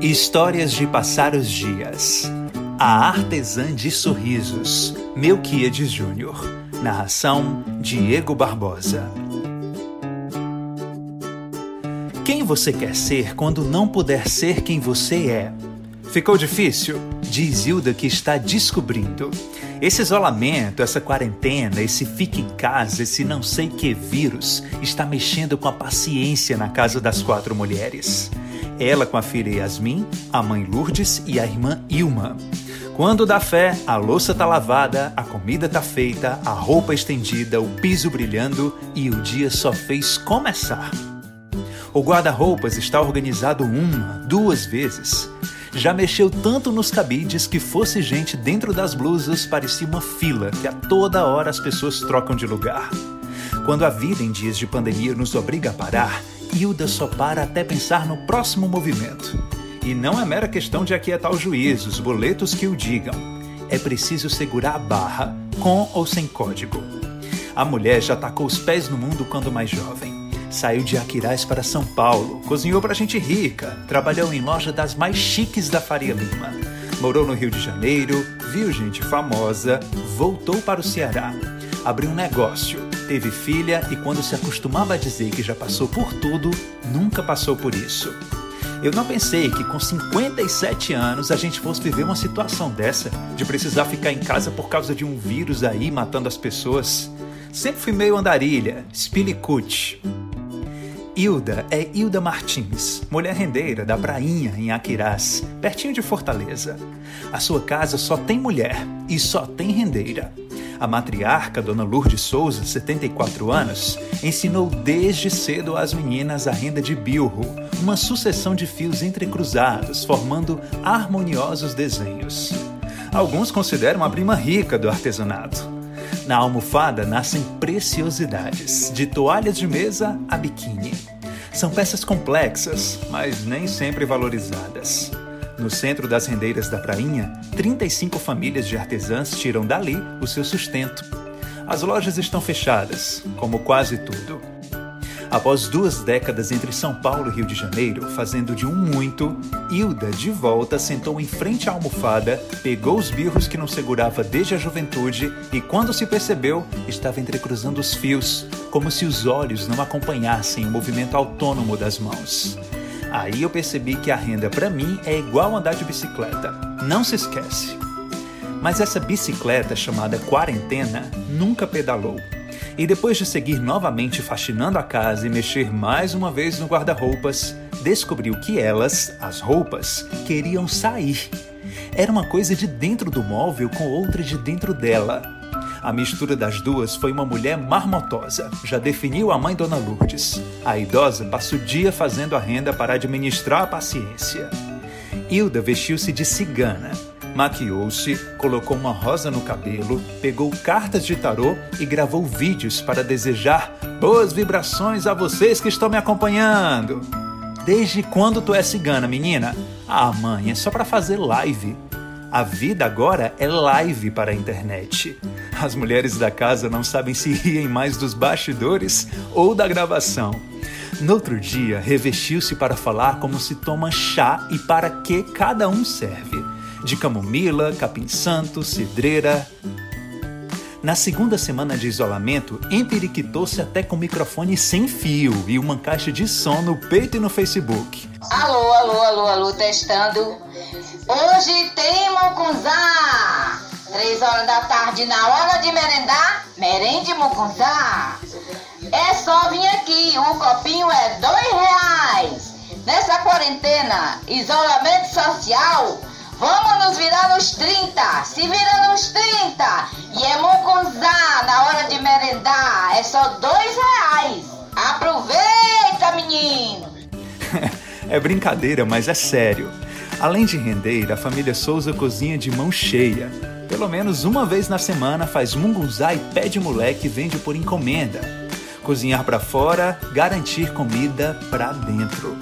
Histórias de passar os dias. A artesã de sorrisos, Melquiades Júnior. Narração: Diego Barbosa. Quem você quer ser quando não puder ser quem você é? Ficou difícil? Diz Hilda que está descobrindo. Esse isolamento, essa quarentena, esse fique em casa, esse não sei que vírus está mexendo com a paciência na casa das quatro mulheres. Ela com a filha Yasmin, a mãe Lourdes e a irmã Ilma. Quando dá fé, a louça tá lavada, a comida tá feita, a roupa estendida, o piso brilhando e o dia só fez começar. O guarda-roupas está organizado uma, duas vezes. Já mexeu tanto nos cabides que fosse gente dentro das blusas parecia uma fila que a toda hora as pessoas trocam de lugar. Quando a vida em dias de pandemia nos obriga a parar, Hilda só para até pensar no próximo movimento. E não é mera questão de aquietar o juiz, os boletos que o digam. É preciso segurar a barra, com ou sem código. A mulher já tacou os pés no mundo quando mais jovem. Saiu de Aquiraz para São Paulo, cozinhou para gente rica, trabalhou em loja das mais chiques da Faria Lima. Morou no Rio de Janeiro, viu gente famosa, voltou para o Ceará. Abriu um negócio, teve filha e quando se acostumava a dizer que já passou por tudo, nunca passou por isso. Eu não pensei que com 57 anos a gente fosse viver uma situação dessa, de precisar ficar em casa por causa de um vírus aí matando as pessoas. Sempre fui meio andarilha, spilicute. Hilda é Hilda Martins, mulher rendeira da Prainha, em Aquirás, pertinho de Fortaleza. A sua casa só tem mulher e só tem rendeira. A matriarca, Dona Lourdes Souza, 74 anos, ensinou desde cedo às meninas a renda de bilro, uma sucessão de fios entrecruzados, formando harmoniosos desenhos. Alguns consideram a prima rica do artesanato. Na almofada nascem preciosidades, de toalhas de mesa a biquíni. São peças complexas, mas nem sempre valorizadas. No centro das rendeiras da prainha, 35 famílias de artesãs tiram dali o seu sustento. As lojas estão fechadas, como quase tudo. Após duas décadas entre São Paulo e Rio de Janeiro, fazendo de um muito, Hilda, de volta, sentou em frente à almofada, pegou os birros que não segurava desde a juventude e, quando se percebeu, estava entrecruzando os fios, como se os olhos não acompanhassem o movimento autônomo das mãos. Aí eu percebi que a renda para mim é igual andar de bicicleta. Não se esquece. Mas essa bicicleta chamada quarentena nunca pedalou. E depois de seguir novamente faxinando a casa e mexer mais uma vez no guarda-roupas, descobriu que elas, as roupas, queriam sair. Era uma coisa de dentro do móvel com outra de dentro dela. A mistura das duas foi uma mulher marmotosa, já definiu a mãe Dona Lourdes. A idosa passa o dia fazendo a renda para administrar a paciência. Hilda vestiu-se de cigana, maquiou-se, colocou uma rosa no cabelo, pegou cartas de tarô e gravou vídeos para desejar boas vibrações a vocês que estão me acompanhando. Desde quando tu é cigana, menina? Ah, mãe, é só para fazer live. A vida agora é live para a internet. As mulheres da casa não sabem se riem mais dos bastidores ou da gravação. No outro dia, revestiu-se para falar como se toma chá e para que cada um serve: de camomila, capim-santo, cidreira. Na segunda semana de isolamento, emperiquitou-se até com microfone sem fio e uma caixa de som no peito e no Facebook. Alô, alô, alô, alô, testando. Hoje tem Mokunzá! Três horas da tarde, na hora de merendar, merende mucunzá. É só vir aqui, o copinho é dois reais. Nessa quarentena, isolamento social, vamos nos virar nos 30. Se vira nos 30. E é mucunzá na hora de merendar, é só dois reais. Aproveita, menino. é brincadeira, mas é sério. Além de render, a família Souza cozinha de mão cheia. Pelo menos uma vez na semana faz mungunzá e pé de moleque e vende por encomenda. Cozinhar para fora, garantir comida para dentro.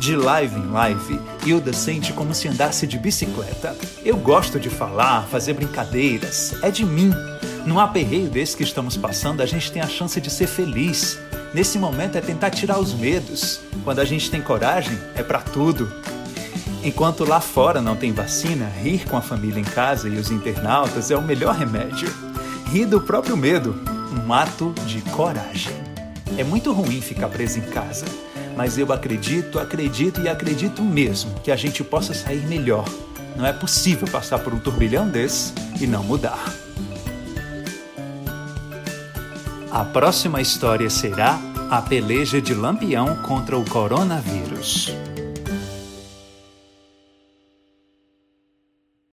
De live em live, Hilda sente como se andasse de bicicleta. Eu gosto de falar, fazer brincadeiras, é de mim. Num aperreio desse que estamos passando, a gente tem a chance de ser feliz. Nesse momento é tentar tirar os medos. Quando a gente tem coragem, é para tudo. Enquanto lá fora não tem vacina, rir com a família em casa e os internautas é o melhor remédio. Rir do próprio medo, um ato de coragem. É muito ruim ficar preso em casa, mas eu acredito, acredito e acredito mesmo que a gente possa sair melhor. Não é possível passar por um turbilhão desse e não mudar. A próxima história será a peleja de Lampião contra o coronavírus.